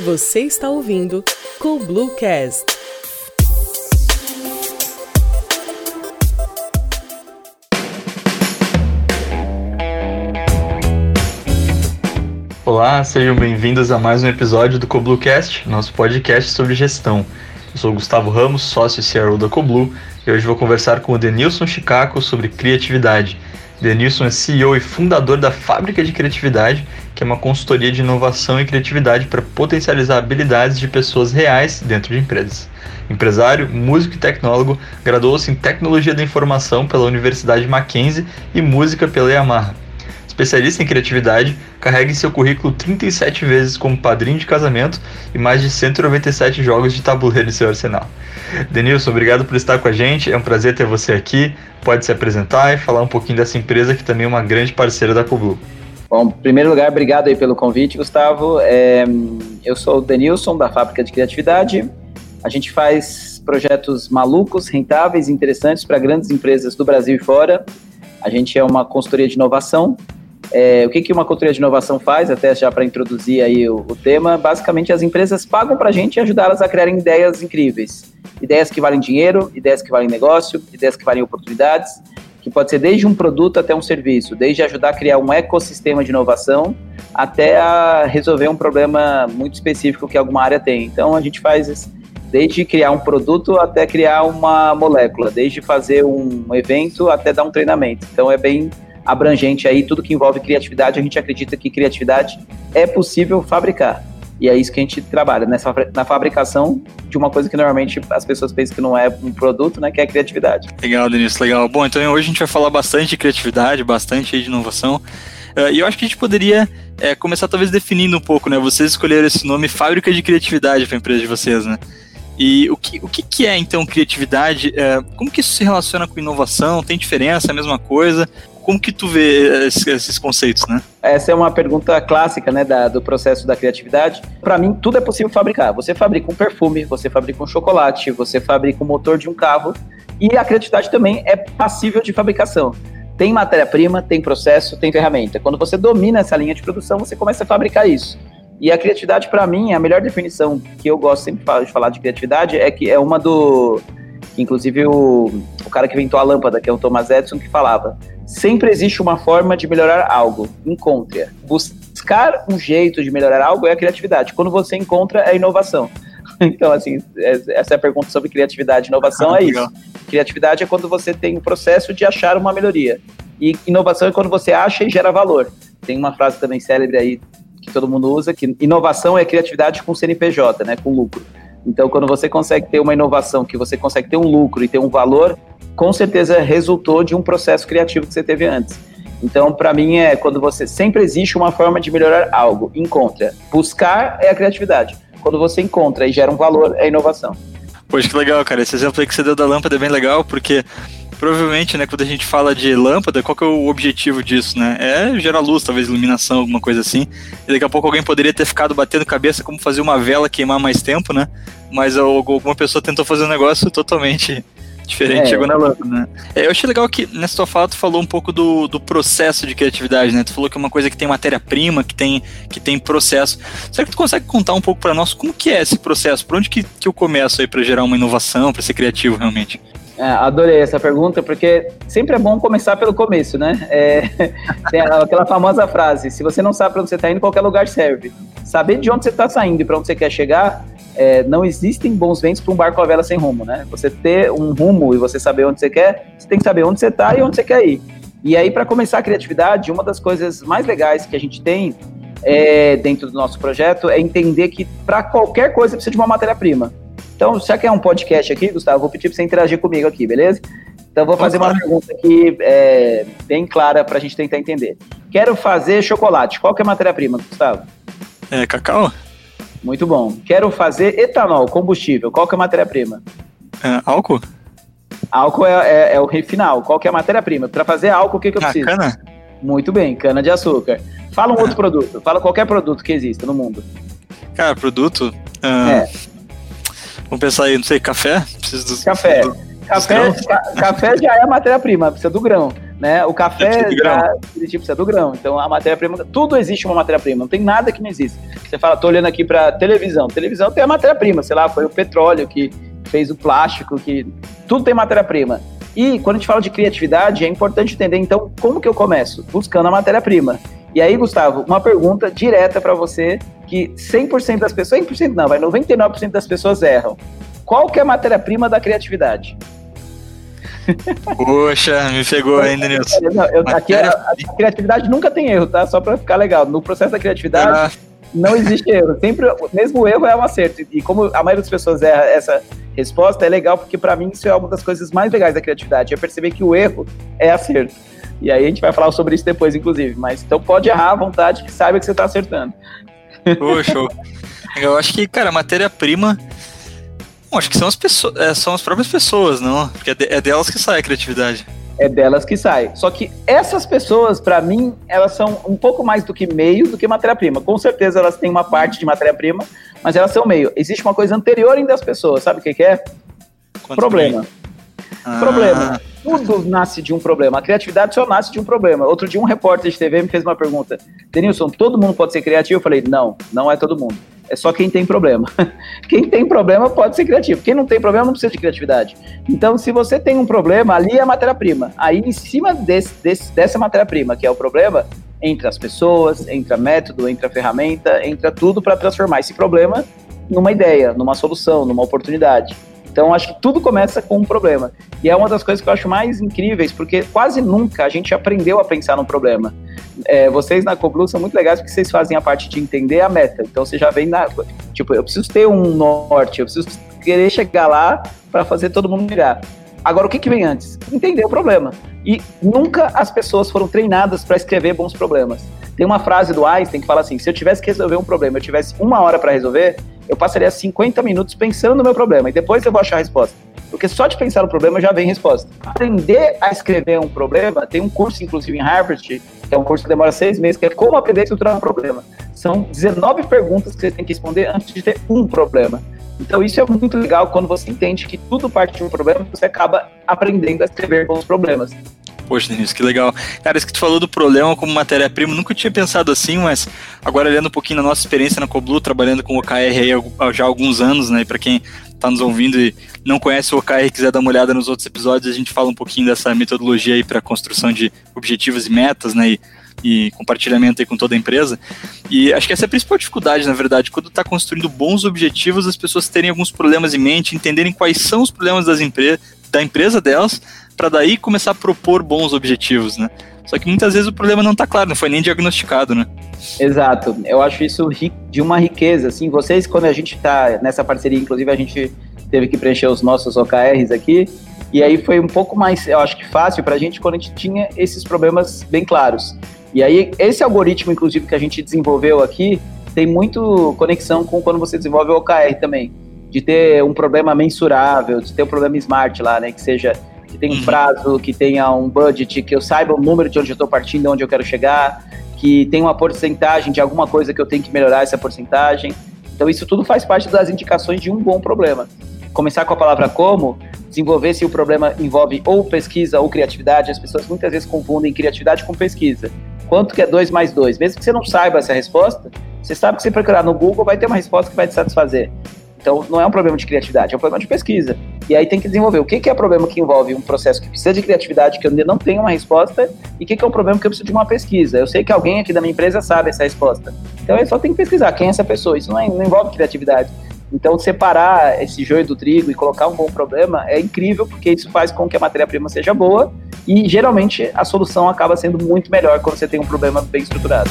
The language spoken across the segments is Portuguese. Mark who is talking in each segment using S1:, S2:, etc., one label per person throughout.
S1: Você está ouvindo Cool Bluecast.
S2: Olá, sejam bem-vindos a mais um episódio do Coblucast, nosso podcast sobre gestão. Eu sou Gustavo Ramos, sócio e CRO da Coblu, e hoje vou conversar com o Denilson Chicaco sobre criatividade. Denilson é CEO e fundador da Fábrica de Criatividade, que é uma consultoria de inovação e criatividade para potencializar habilidades de pessoas reais dentro de empresas. Empresário, músico e tecnólogo, graduou-se em Tecnologia da Informação pela Universidade Mackenzie e Música pela Yamaha especialista em criatividade, carrega em seu currículo 37 vezes como padrinho de casamento e mais de 197 jogos de tabuleiro em seu arsenal. Denilson, obrigado por estar com a gente, é um prazer ter você aqui. Pode se apresentar e falar um pouquinho dessa empresa que também é uma grande parceira da Coblu.
S3: Bom, em primeiro lugar, obrigado aí pelo convite, Gustavo. É, eu sou o Denilson, da Fábrica de Criatividade. A gente faz projetos malucos, rentáveis, interessantes para grandes empresas do Brasil e fora. A gente é uma consultoria de inovação é, o que, que uma consultoria de inovação faz, até já para introduzir aí o, o, tema, basicamente as empresas pagam para a gente ajudar elas a criarem ideias incríveis. Ideias que valem dinheiro, ideias que valem negócio, ideias que valem oportunidades, que pode ser desde um produto até um serviço, desde ajudar a criar um ecossistema de inovação até resolver um problema muito específico que alguma área tem. Então a gente faz desde criar um produto até criar uma molécula, desde fazer um evento até dar um treinamento. Então é bem abrangente aí, tudo que envolve criatividade, a gente acredita que criatividade é possível fabricar. E é isso que a gente trabalha, nessa, na fabricação de uma coisa que normalmente as pessoas pensam que não é um produto, né, que é a criatividade.
S2: Legal, Denise, legal. Bom, então hoje a gente vai falar bastante de criatividade, bastante de inovação. Uh, e eu acho que a gente poderia é, começar talvez definindo um pouco, né? Vocês escolheram esse nome Fábrica de Criatividade para a empresa de vocês, né? E o que, o que, que é então criatividade? É, como que isso se relaciona com inovação? Tem diferença? É a mesma coisa? Como que tu vê esses, conceitos, né?
S3: Essa é uma pergunta clássica, né, da, do processo da criatividade. Para mim, tudo é possível fabricar. Você fabrica um perfume, você fabrica um chocolate, você fabrica um motor de um carro e a criatividade também é passível de fabricação. Tem matéria-prima, tem processo, tem ferramenta. Quando você domina essa linha de produção, você começa a fabricar isso. E a criatividade, para mim, a melhor definição que eu gosto sempre de falar de criatividade é que é uma do. Inclusive, o, o cara que inventou a lâmpada, que é o Thomas Edison, que falava: Sempre existe uma forma de melhorar algo. Encontre-a. Buscar um jeito de melhorar algo é a criatividade. Quando você encontra, é a inovação. Então, assim, é, essa é a pergunta sobre criatividade e inovação, ah, é isso. Criatividade é quando você tem o processo de achar uma melhoria. E inovação é quando você acha e gera valor. Tem uma frase também célebre aí que todo mundo usa, que inovação é criatividade com CNPJ, né, com lucro. Então, quando você consegue ter uma inovação, que você consegue ter um lucro e ter um valor, com certeza resultou de um processo criativo que você teve antes. Então, para mim, é quando você sempre existe uma forma de melhorar algo, encontra. Buscar é a criatividade. Quando você encontra e gera um valor, é inovação.
S2: Poxa, que legal, cara. Esse exemplo aí que você deu da lâmpada é bem legal, porque provavelmente, né, quando a gente fala de lâmpada, qual que é o objetivo disso, né? É gerar luz, talvez iluminação, alguma coisa assim. E daqui a pouco alguém poderia ter ficado batendo cabeça como fazer uma vela queimar mais tempo, né? Mas alguma pessoa tentou fazer um negócio totalmente Diferente, é. chegou na lâmpada, né? É, eu achei legal que nessa tua fala tu falou um pouco do, do processo de criatividade, né? Tu falou que é uma coisa que tem matéria-prima, que tem, que tem processo. Será que tu consegue contar um pouco para nós como que é esse processo? Por onde que, que eu começo aí para gerar uma inovação, para ser criativo realmente?
S3: É, adorei essa pergunta, porque sempre é bom começar pelo começo, né? É, tem aquela famosa frase: se você não sabe para onde você está indo, qualquer lugar serve. Saber de onde você está saindo e para onde você quer chegar é, não existem bons ventos para um barco à vela sem rumo, né? Você ter um rumo e você saber onde você quer, você tem que saber onde você está e onde você quer ir. E aí, para começar a criatividade, uma das coisas mais legais que a gente tem é, dentro do nosso projeto é entender que para qualquer coisa precisa de uma matéria-prima. Então, já que é um podcast aqui, Gustavo, vou pedir para você interagir comigo aqui, beleza? Então, vou fazer uma pergunta aqui é, bem clara para a gente tentar entender. Quero fazer chocolate. Qual que é a matéria-prima, Gustavo?
S2: É cacau?
S3: Muito bom. Quero fazer etanol, combustível. Qual que é a matéria-prima?
S2: É, álcool?
S3: Álcool é, é, é, o final. Qual que é a matéria-prima? Para fazer álcool, o que, que eu ah, preciso?
S2: Cana?
S3: Muito bem, cana de açúcar. Fala um outro produto. Fala qualquer produto que exista no mundo.
S2: Cara, produto? Uh, é. Vamos pensar aí, não sei, café?
S3: Preciso café. Do, café, ca, café já é a matéria-prima, precisa do grão. Né? O café do grão. precisa do grão. Então a matéria-prima, tudo existe uma matéria-prima, não tem nada que não existe. Você fala, tô olhando aqui para televisão. Televisão tem a matéria-prima, sei lá, foi o petróleo que fez o plástico, que tudo tem matéria-prima. E quando a gente fala de criatividade, é importante entender então como que eu começo? Buscando a matéria-prima. E aí, Gustavo, uma pergunta direta para você que 100% das pessoas, 100% não, vai 99% das pessoas erram. Qual que é a matéria-prima da criatividade?
S2: Poxa, me pegou ainda, Nilson.
S3: Não, eu, aqui a, a, criatividade nunca tem erro, tá? Só para ficar legal. No processo da criatividade ah. não existe erro. Sempre, mesmo o erro é um acerto. E como a maioria das pessoas erra essa resposta, é legal porque para mim isso é uma das coisas mais legais da criatividade. É perceber que o erro é acerto. E aí a gente vai falar sobre isso depois, inclusive. Mas então pode errar à vontade, que saiba que você está acertando.
S2: Poxa, eu acho que, cara, matéria-prima Bom, acho que são as pessoas, é, são as próprias pessoas, não? Porque é, de, é delas que sai a criatividade.
S3: É delas que sai. Só que essas pessoas, para mim, elas são um pouco mais do que meio do que matéria-prima. Com certeza elas têm uma parte de matéria-prima, mas elas são meio. Existe uma coisa anterior ainda das pessoas, sabe o que, que é? Quanto problema. Ah. Problema. Tudo nasce de um problema. A criatividade só nasce de um problema. Outro dia um repórter de TV me fez uma pergunta. Denilson, todo mundo pode ser criativo? Eu falei, não, não é todo mundo é só quem tem problema. Quem tem problema pode ser criativo. Quem não tem problema não precisa de criatividade. Então, se você tem um problema, ali é a matéria-prima. Aí, em cima desse, desse, dessa matéria-prima, que é o problema, entra as pessoas, entra método, entra ferramenta, entra tudo para transformar esse problema numa ideia, numa solução, numa oportunidade. Então, acho que tudo começa com um problema. E é uma das coisas que eu acho mais incríveis, porque quase nunca a gente aprendeu a pensar no problema. É, vocês na Coblu são muito legais porque vocês fazem a parte de entender a meta. Então, você já vem na. Tipo, eu preciso ter um norte, eu preciso querer chegar lá para fazer todo mundo virar. Agora, o que, que vem antes? Entender o problema. E nunca as pessoas foram treinadas para escrever bons problemas. Tem uma frase do Einstein que fala assim: se eu tivesse que resolver um problema, eu tivesse uma hora para resolver, eu passaria 50 minutos pensando no meu problema e depois eu vou achar a resposta. Porque só de pensar no problema já vem resposta. Aprender a escrever um problema, tem um curso, inclusive, em Harvard, que é um curso que demora seis meses, que é como aprender a estruturar um problema. São 19 perguntas que você tem que responder antes de ter um problema. Então, isso é muito legal quando você entende que tudo parte de um problema, você acaba aprendendo a escrever bons problemas.
S2: Poxa, Denise, que legal. Cara, isso que tu falou do problema como matéria-prima, nunca tinha pensado assim, mas agora olhando um pouquinho na nossa experiência na Coblu, trabalhando com OKR aí já há alguns anos, né? Para quem está nos ouvindo e não conhece o OKR e quiser dar uma olhada nos outros episódios, a gente fala um pouquinho dessa metodologia aí para construção de objetivos e metas, né? E, e compartilhamento aí com toda a empresa. E acho que essa é a principal dificuldade, na verdade, quando está construindo bons objetivos, as pessoas terem alguns problemas em mente, entenderem quais são os problemas das empre da empresa delas, para daí começar a propor bons objetivos, né? Só que muitas vezes o problema não está claro, não foi nem diagnosticado, né?
S3: Exato. Eu acho isso de uma riqueza, assim. Vocês, quando a gente está nessa parceria, inclusive a gente teve que preencher os nossos OKRs aqui, e aí foi um pouco mais, eu acho que fácil para a gente quando a gente tinha esses problemas bem claros. E aí, esse algoritmo, inclusive, que a gente desenvolveu aqui, tem muito conexão com quando você desenvolve o OKR também. De ter um problema mensurável, de ter um problema smart lá, né? Que seja que tenha um uhum. prazo, que tenha um budget, que eu saiba o número de onde eu estou partindo, onde eu quero chegar, que tenha uma porcentagem de alguma coisa que eu tenho que melhorar essa porcentagem. Então isso tudo faz parte das indicações de um bom problema. Começar com a palavra como, desenvolver se o problema envolve ou pesquisa ou criatividade. As pessoas muitas vezes confundem criatividade com pesquisa. Quanto que é 2 mais 2? Mesmo que você não saiba essa resposta, você sabe que se procurar no Google vai ter uma resposta que vai te satisfazer. Então, não é um problema de criatividade, é um problema de pesquisa. E aí tem que desenvolver o que, que é problema que envolve um processo que precisa de criatividade, que eu ainda não tenho uma resposta, e o que, que é um problema que eu preciso de uma pesquisa. Eu sei que alguém aqui da minha empresa sabe essa resposta. Então, eu só tenho que pesquisar quem é essa pessoa. Isso não, é, não envolve criatividade. Então, separar esse joio do trigo e colocar um bom problema é incrível, porque isso faz com que a matéria-prima seja boa e, geralmente, a solução acaba sendo muito melhor quando você tem um problema bem estruturado.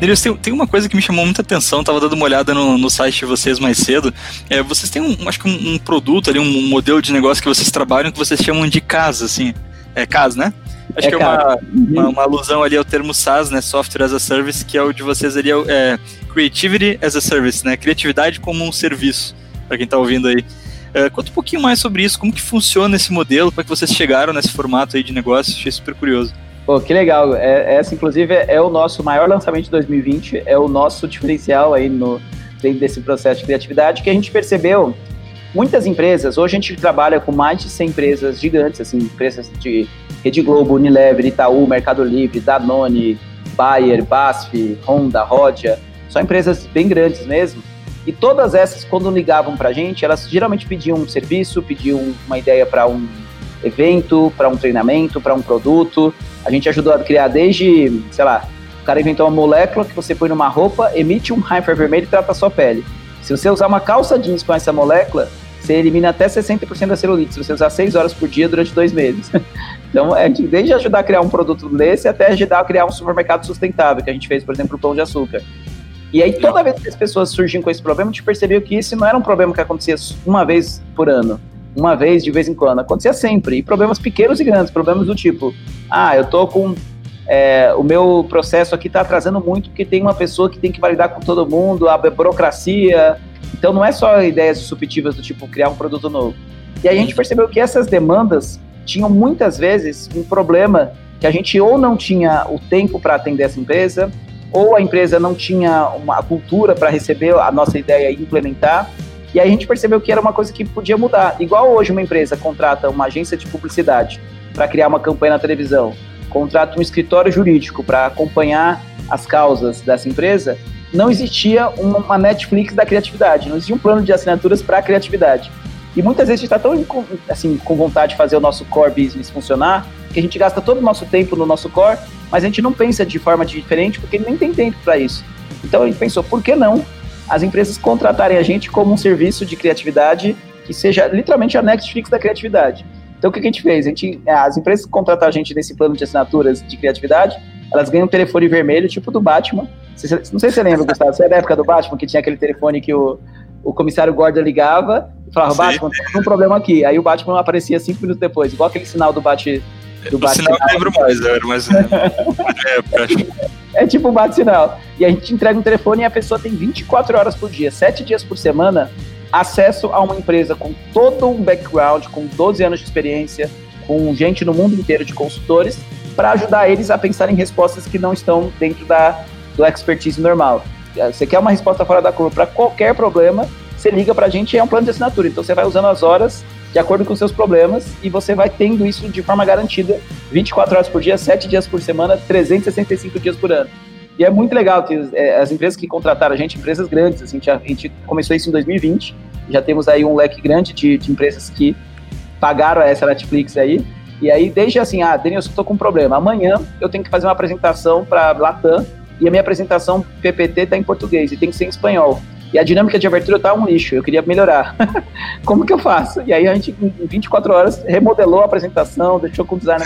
S2: Neils, tem, tem uma coisa que me chamou muita atenção, tava dando uma olhada no, no site de vocês mais cedo. É, vocês têm um, acho que um, um, produto ali, um modelo de negócio que vocês trabalham que vocês chamam de casa, assim. É casa, né? Acho é que é uma, uma, uma, alusão ali ao termo SaaS, né? Software as a Service, que é o de vocês ali, é, é Creativity as a Service, né? Criatividade como um serviço, para quem tá ouvindo aí. É, conta um pouquinho mais sobre isso, como que funciona esse modelo, como é que vocês chegaram nesse formato aí de negócio, achei super curioso.
S3: Pô, que legal. É, essa, inclusive, é o nosso maior lançamento de 2020, é o nosso diferencial aí no, dentro desse processo de criatividade, que a gente percebeu muitas empresas, hoje a gente trabalha com mais de 100 empresas gigantes, assim, empresas de Rede Globo, Unilever, Itaú, Mercado Livre, Danone, Bayer, BASF, Honda, Rodia, são empresas bem grandes mesmo. E todas essas, quando ligavam para a gente, elas geralmente pediam um serviço, pediam uma ideia para um evento, para um treinamento, para um produto. A gente ajudou a criar desde, sei lá, o cara inventou uma molécula que você põe numa roupa, emite um raio vermelho e trata a sua pele. Se você usar uma calça jeans com essa molécula, você elimina até 60% da celulite, se você usar 6 horas por dia durante dois meses. Então, é desde ajudar a criar um produto desse até ajudar a criar um supermercado sustentável, que a gente fez, por exemplo, o pão de açúcar. E aí, toda vez que as pessoas surgiam com esse problema, a gente percebeu que isso não era um problema que acontecia uma vez por ano, uma vez de vez em quando, acontecia sempre. E problemas pequenos e grandes, problemas do tipo, ah, eu tô com. É, o meu processo aqui está atrasando muito porque tem uma pessoa que tem que validar com todo mundo, a burocracia, então não é só ideias disruptivas do tipo criar um produto novo. E aí a gente percebeu que essas demandas tinham muitas vezes um problema que a gente ou não tinha o tempo para atender essa empresa, ou a empresa não tinha uma cultura para receber a nossa ideia e implementar. E aí a gente percebeu que era uma coisa que podia mudar. Igual hoje uma empresa contrata uma agência de publicidade para criar uma campanha na televisão, contrata um escritório jurídico para acompanhar as causas dessa empresa, não existia uma Netflix da criatividade, não existia um plano de assinaturas para a criatividade. E muitas vezes a gente está tão assim, com vontade de fazer o nosso core business funcionar, que a gente gasta todo o nosso tempo no nosso core, mas a gente não pensa de forma diferente porque nem tem tempo para isso. Então a gente pensou, por que não as empresas contratarem a gente como um serviço de criatividade que seja literalmente a Netflix da criatividade? Então o que a gente fez? A gente, as empresas que contratam a gente nesse plano de assinaturas de criatividade, elas ganham um telefone vermelho, tipo do Batman, não sei se você lembra, Gustavo, você é da época do Batman, que tinha aquele telefone que o, o comissário Gordon ligava e falava. Batman, tem um problema aqui. Aí o Batman aparecia cinco minutos depois, igual aquele sinal do bate do
S4: bate sinal eu lembro mais, eu era mais
S3: é, é tipo bate-sinal. E a gente entrega um telefone e a pessoa tem 24 horas por dia, 7 dias por semana, acesso a uma empresa com todo um background, com 12 anos de experiência, com gente no mundo inteiro de consultores, para ajudar eles a pensar em respostas que não estão dentro da do expertise normal. Você quer uma resposta fora da curva para qualquer problema, você liga para a gente é um plano de assinatura. Então você vai usando as horas de acordo com seus problemas e você vai tendo isso de forma garantida 24 horas por dia, 7 dias por semana, 365 dias por ano. E é muito legal que é, as empresas que contrataram a gente, empresas grandes, assim, a gente começou isso em 2020, já temos aí um leque grande de, de empresas que pagaram essa Netflix aí. E aí, desde assim, ah, Denilson, estou com um problema. Amanhã eu tenho que fazer uma apresentação para Latam e a minha apresentação PPT está em português e tem que ser em espanhol. E a dinâmica de abertura tá um lixo, eu queria melhorar. Como que eu faço? E aí a gente, em 24 horas, remodelou a apresentação, deixou com o designer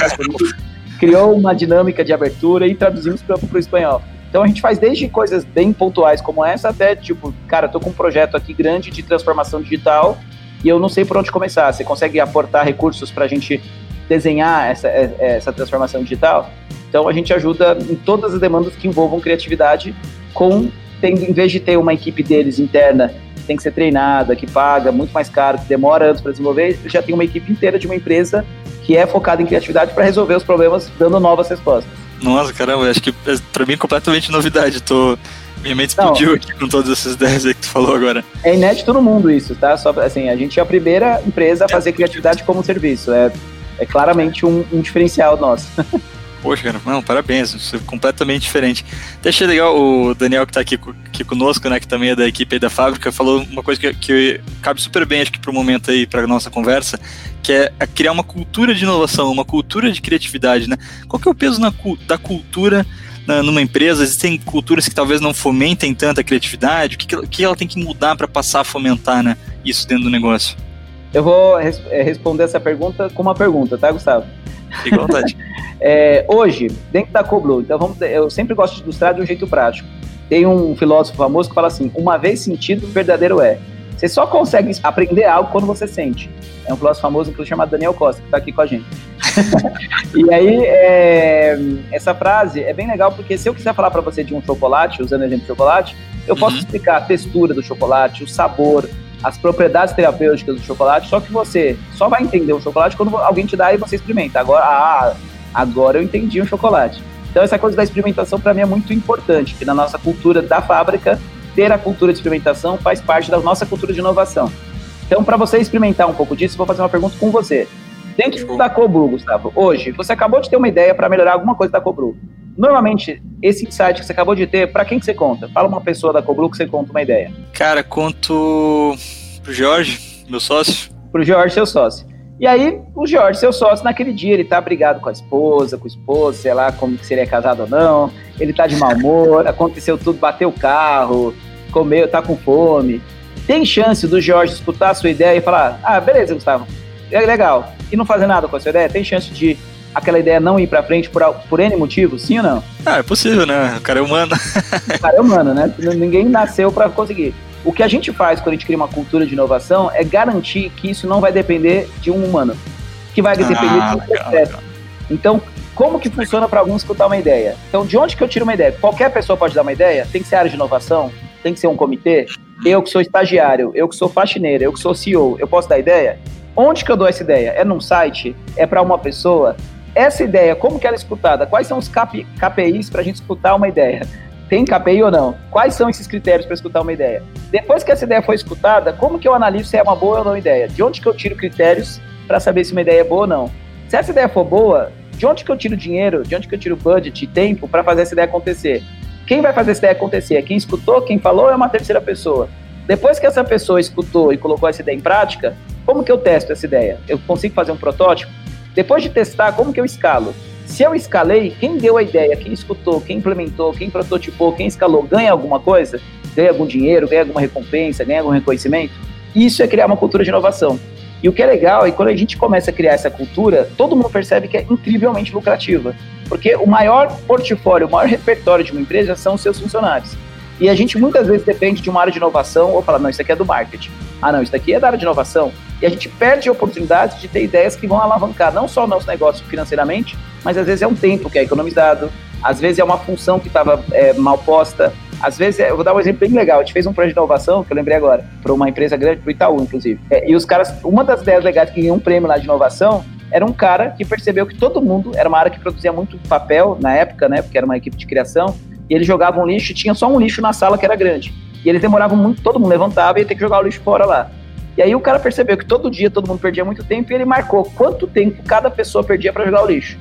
S3: criou uma dinâmica de abertura e traduzimos para o espanhol. Então a gente faz desde coisas bem pontuais como essa até tipo, cara, tô com um projeto aqui grande de transformação digital e eu não sei por onde começar. Você consegue aportar recursos para a gente desenhar essa, essa transformação digital? Então a gente ajuda em todas as demandas que envolvam criatividade, com tendo, em vez de ter uma equipe deles interna que tem que ser treinada, que paga muito mais caro, que demora anos para desenvolver, já tem uma equipe inteira de uma empresa que é focada em criatividade para resolver os problemas, dando novas respostas.
S4: Nossa, caramba, acho que é, para mim é completamente novidade. Tô minha mente explodiu Não, aqui com todas essas ideias aí que tu falou agora.
S3: É inédito no mundo isso, tá? Só assim, a gente é a primeira empresa a fazer criatividade como serviço. É, é claramente um, um diferencial nosso.
S4: Poxa, cara, não, parabéns, isso é completamente diferente. Até achei legal o Daniel que está aqui, aqui conosco, né, que também é da equipe da fábrica, falou uma coisa que, que cabe super bem, acho que para o momento aí, para nossa conversa, que é criar uma cultura de inovação, uma cultura de criatividade, né? Qual que é o peso na, da cultura numa empresa? Existem culturas que talvez não fomentem tanta criatividade, o que, que ela tem que mudar para passar a fomentar, né, isso dentro do negócio?
S3: Eu vou res é, responder essa pergunta com uma pergunta, tá, Gustavo?
S4: Fique à vontade.
S3: é, hoje, dentro da Coblu, então vamos, eu sempre gosto de ilustrar de um jeito prático. Tem um filósofo famoso que fala assim: uma vez sentido, verdadeiro é. Você só consegue aprender algo quando você sente. É um filósofo famoso, inclusive, chamado Daniel Costa, que está aqui com a gente. e aí, é, essa frase é bem legal, porque se eu quiser falar para você de um chocolate, usando o exemplo de chocolate, eu posso uhum. explicar a textura do chocolate, o sabor, as propriedades terapêuticas do chocolate, só que você só vai entender o chocolate quando alguém te dá e você experimenta. Agora, ah, agora eu entendi o chocolate. Então essa coisa da experimentação para mim é muito importante, que na nossa cultura da fábrica, ter a cultura de experimentação faz parte da nossa cultura de inovação. Então, para você experimentar um pouco disso, vou fazer uma pergunta com você. Dentro da Cobru, Gustavo, hoje, você acabou de ter uma ideia para melhorar alguma coisa da Cobru. Normalmente, esse insight que você acabou de ter, para quem que você conta? Fala uma pessoa da Cobru que você conta uma ideia.
S4: Cara, conto pro Jorge, meu sócio.
S3: Pro Jorge, seu sócio. E aí, o Jorge, seu sócio, naquele dia, ele tá brigado com a esposa, com o esposo, sei lá como que seria casado ou não, ele tá de mau humor, aconteceu tudo, bateu o carro, comeu, tá com fome. Tem chance do Jorge escutar a sua ideia e falar: ah, beleza, Gustavo, é legal, e não fazer nada com a sua ideia? Tem chance de aquela ideia não ir para frente por, por N motivos, sim ou não?
S4: Ah, é possível, né? O cara é humano.
S3: o cara é humano, né? Ninguém nasceu para conseguir. O que a gente faz quando a gente cria uma cultura de inovação é garantir que isso não vai depender de um humano, que vai depender ah, de um processo. Então, como que funciona para alguns escutar uma ideia? Então, de onde que eu tiro uma ideia? Qualquer pessoa pode dar uma ideia? Tem que ser área de inovação? Tem que ser um comitê? Eu que sou estagiário, eu que sou faxineiro, eu que sou CEO, eu posso dar ideia? Onde que eu dou essa ideia? É num site? É para uma pessoa? Essa ideia, como que ela é escutada? Quais são os KPIs para a gente escutar uma ideia? Tem KPI ou não? Quais são esses critérios para escutar uma ideia? Depois que essa ideia foi escutada, como que eu analiso se é uma boa ou não ideia? De onde que eu tiro critérios para saber se uma ideia é boa ou não? Se essa ideia for boa, de onde que eu tiro dinheiro, de onde que eu tiro budget e tempo para fazer essa ideia acontecer? Quem vai fazer essa ideia acontecer? É quem escutou, quem falou ou é uma terceira pessoa? Depois que essa pessoa escutou e colocou essa ideia em prática, como que eu testo essa ideia? Eu consigo fazer um protótipo? Depois de testar, como que eu escalo? Se eu escalei, quem deu a ideia, quem escutou, quem implementou, quem prototipou, quem escalou, ganha alguma coisa? Ganha algum dinheiro, ganha alguma recompensa, ganha algum reconhecimento? Isso é criar uma cultura de inovação. E o que é legal é que quando a gente começa a criar essa cultura, todo mundo percebe que é incrivelmente lucrativa. Porque o maior portfólio, o maior repertório de uma empresa são os seus funcionários. E a gente muitas vezes depende de uma área de inovação ou fala, não, isso aqui é do marketing. Ah, não, isso aqui é da área de inovação. E a gente perde a oportunidade de ter ideias que vão alavancar não só o nosso negócio financeiramente, mas às vezes é um tempo que é economizado, às vezes é uma função que estava é, mal posta, às vezes, é, eu vou dar um exemplo bem legal. A gente fez um projeto de inovação, que eu lembrei agora, para uma empresa grande, para o Itaú, inclusive. É, e os caras, uma das ideias legais que ganhou um prêmio lá de inovação era um cara que percebeu que todo mundo, era uma área que produzia muito papel na época, né, porque era uma equipe de criação, e eles jogavam lixo, tinha só um lixo na sala que era grande. E eles demoravam muito, todo mundo levantava e ia ter que jogar o lixo fora lá. E aí o cara percebeu que todo dia todo mundo perdia muito tempo e ele marcou quanto tempo cada pessoa perdia para jogar o lixo.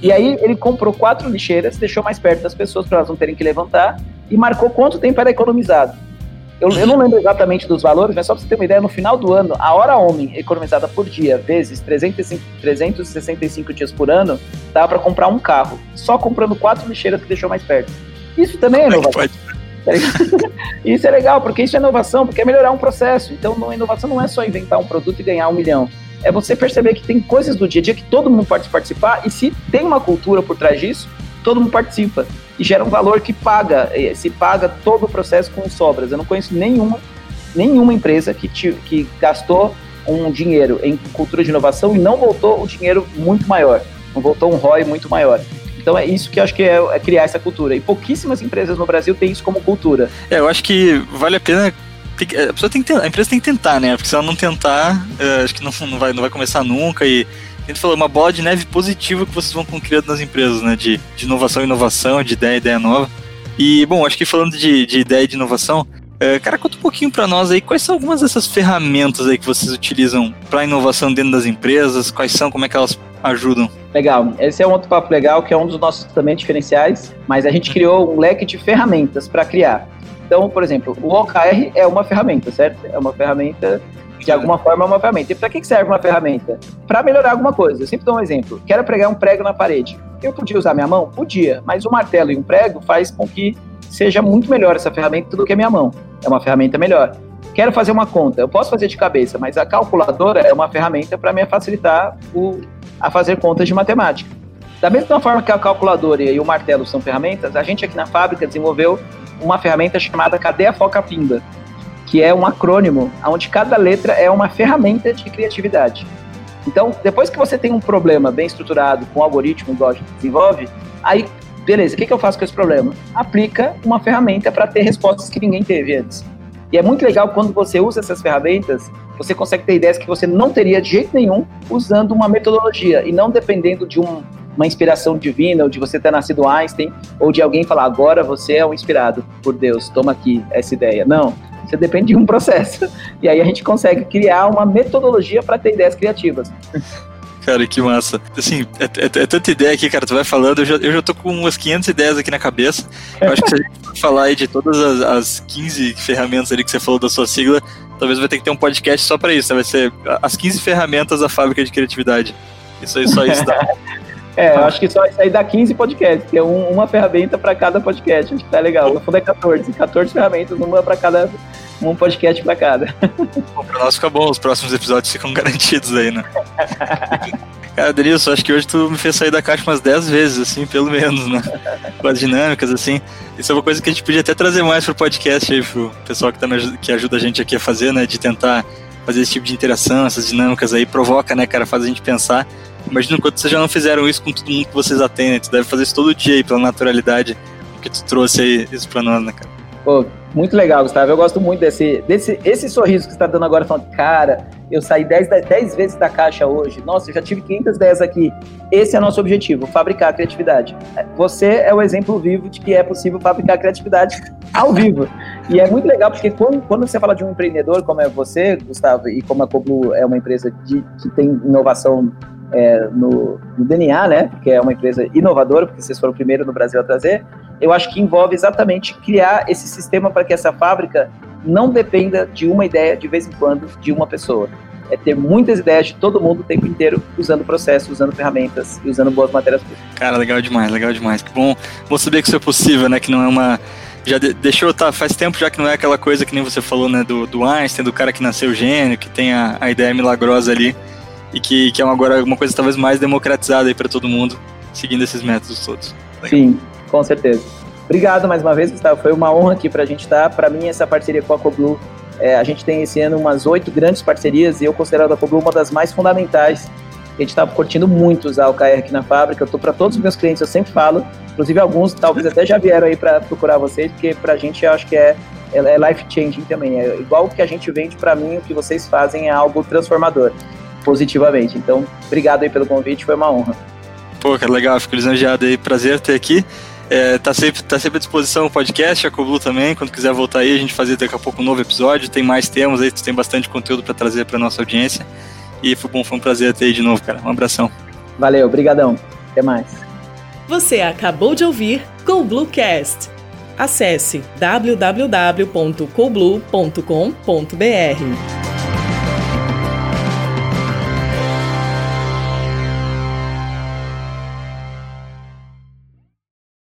S3: E aí ele comprou quatro lixeiras, deixou mais perto das pessoas para elas não terem que levantar e marcou quanto tempo era economizado. Eu, eu não lembro exatamente dos valores, mas só para você ter uma ideia, no final do ano, a hora homem economizada por dia, vezes 305, 365 dias por ano, dá para comprar um carro, só comprando quatro lixeiras que deixou mais perto. Isso também é, é inovação. isso é legal, porque isso é inovação, porque é melhorar um processo. Então, inovação não é só inventar um produto e ganhar um milhão. É você perceber que tem coisas do dia a dia que todo mundo pode participar, e se tem uma cultura por trás disso, todo mundo participa. E gera um valor que paga, eh, se paga todo o processo com sobras. Eu não conheço nenhuma, nenhuma empresa que, te, que gastou um dinheiro em cultura de inovação e não voltou o dinheiro muito maior. Não voltou um ROI muito maior. Então é isso que eu acho que é, é, criar essa cultura. E pouquíssimas empresas no Brasil têm isso como cultura.
S4: É, eu acho que vale a pena. A, pessoa tem que, a empresa tem que tentar, né? Porque se ela não tentar, é, acho que não, não, vai, não vai começar nunca. E a gente falou, uma bola de neve positiva que vocês vão criando nas empresas, né? De, de inovação, inovação, de ideia, ideia nova. E, bom, acho que falando de, de ideia de inovação, é, cara, conta um pouquinho para nós aí, quais são algumas dessas ferramentas aí que vocês utilizam para inovação dentro das empresas? Quais são, como é que elas ajudam?
S3: Legal, esse é um outro papo legal, que é um dos nossos também diferenciais, mas a gente criou um leque de ferramentas para criar. Então, por exemplo, o OKR é uma ferramenta, certo? É uma ferramenta, de alguma forma é uma ferramenta. E para que serve uma ferramenta? Para melhorar alguma coisa. Eu sempre dou um exemplo. Quero pregar um prego na parede. Eu podia usar minha mão? Podia, mas o martelo e um prego faz com que seja muito melhor essa ferramenta do que a minha mão. É uma ferramenta melhor. Quero fazer uma conta, eu posso fazer de cabeça, mas a calculadora é uma ferramenta para me facilitar o, a fazer contas de matemática. Da mesma forma que a calculadora e o martelo são ferramentas, a gente aqui na fábrica desenvolveu uma ferramenta chamada Cadeia Foca Pimba, que é um acrônimo onde cada letra é uma ferramenta de criatividade. Então, depois que você tem um problema bem estruturado com algoritmo a gente desenvolve, aí Beleza, o que, que eu faço com esse problema? Aplica uma ferramenta para ter respostas que ninguém teve antes. E é muito legal quando você usa essas ferramentas, você consegue ter ideias que você não teria de jeito nenhum usando uma metodologia e não dependendo de um, uma inspiração divina, ou de você ter nascido Einstein, ou de alguém falar, agora você é um inspirado por Deus, toma aqui essa ideia. Não. Você depende de um processo. E aí a gente consegue criar uma metodologia para ter ideias criativas.
S2: Cara, que massa. Assim, é, é, é, tanta ideia aqui, cara, tu vai falando, eu já, eu já tô com umas 500 ideias aqui na cabeça. Eu acho que se a gente falar aí de todas as, as 15 ferramentas ali que você falou da sua sigla, talvez vai ter que ter um podcast só para isso, né? Vai ser as 15 ferramentas da fábrica de criatividade. Isso aí, só isso dá.
S3: É, eu acho que só isso aí dá 15 podcasts, que é um, uma ferramenta para cada podcast. Acho que tá legal. No fundo é 14. 14 ferramentas, uma para cada. Um podcast para cada.
S2: Bom, pra nós fica bom, os próximos episódios ficam garantidos aí, né? Cara, Denilson, acho que hoje tu me fez sair da caixa umas 10 vezes, assim, pelo menos, né? Com as dinâmicas, assim. Isso é uma coisa que a gente podia até trazer mais pro podcast aí, pro pessoal que, tá, que ajuda a gente aqui a fazer, né? De tentar fazer esse tipo de interação, essas dinâmicas aí, provoca, né, cara? Faz a gente pensar. Imagina quanto vocês já não fizeram isso com todo mundo que vocês atendem. Tu deve fazer isso todo dia aí, pela naturalidade que tu trouxe aí isso pra nós, né, cara?
S3: Pô, muito legal, Gustavo. Eu gosto muito desse, desse esse sorriso que você está dando agora, falando, cara, eu saí 10, 10 vezes da caixa hoje. Nossa, eu já tive 500 ideias aqui. Esse é nosso objetivo, fabricar criatividade. Você é o exemplo vivo de que é possível fabricar criatividade ao vivo. E é muito legal, porque quando, quando você fala de um empreendedor como é você, Gustavo, e como a Coblu é uma empresa de, que tem inovação é, no, no, DNA, né? Que é uma empresa inovadora, porque vocês foram o primeiro no Brasil a trazer. Eu acho que envolve exatamente criar esse sistema para que essa fábrica não dependa de uma ideia de vez em quando de uma pessoa. É ter muitas ideias de todo mundo o tempo inteiro, usando processos, usando ferramentas e usando boas matérias-primas.
S2: Cara, legal demais, legal demais. Que bom, bom saber que isso é possível, né? Que não é uma já de, deixou, tá, faz tempo já que não é aquela coisa que nem você falou, né, do, do Einstein, do cara que nasceu gênio, que tem a, a ideia milagrosa ali e que, que é agora uma coisa talvez mais democratizada aí para todo mundo, seguindo esses métodos todos.
S3: Sim, com certeza. Obrigado mais uma vez, Gustavo. Foi uma honra aqui para a gente estar. Para mim, essa parceria com a CoBlue, é, a gente tem esse ano umas oito grandes parcerias e eu considero a CoBlue uma das mais fundamentais. A gente está curtindo muito usar o KR aqui na fábrica. Eu estou para todos os meus clientes, eu sempre falo. Inclusive, alguns talvez até já vieram aí para procurar vocês, porque para a gente eu acho que é, é, é life changing também. É igual o que a gente vende, para mim, o que vocês fazem é algo transformador positivamente. Então, obrigado aí pelo convite, foi uma honra.
S2: Pô, cara, legal, fico lisonjeado aí, prazer ter aqui. É, tá, sempre, tá sempre à disposição o podcast, a Coblu também, quando quiser voltar aí, a gente fazer daqui a pouco um novo episódio, tem mais temas aí, tem bastante conteúdo para trazer para nossa audiência. E foi bom, foi um prazer ter aí de novo, cara. Um abração.
S3: Valeu, brigadão. Até mais.
S1: Você acabou de ouvir Cast. Acesse www.coblu.com.br.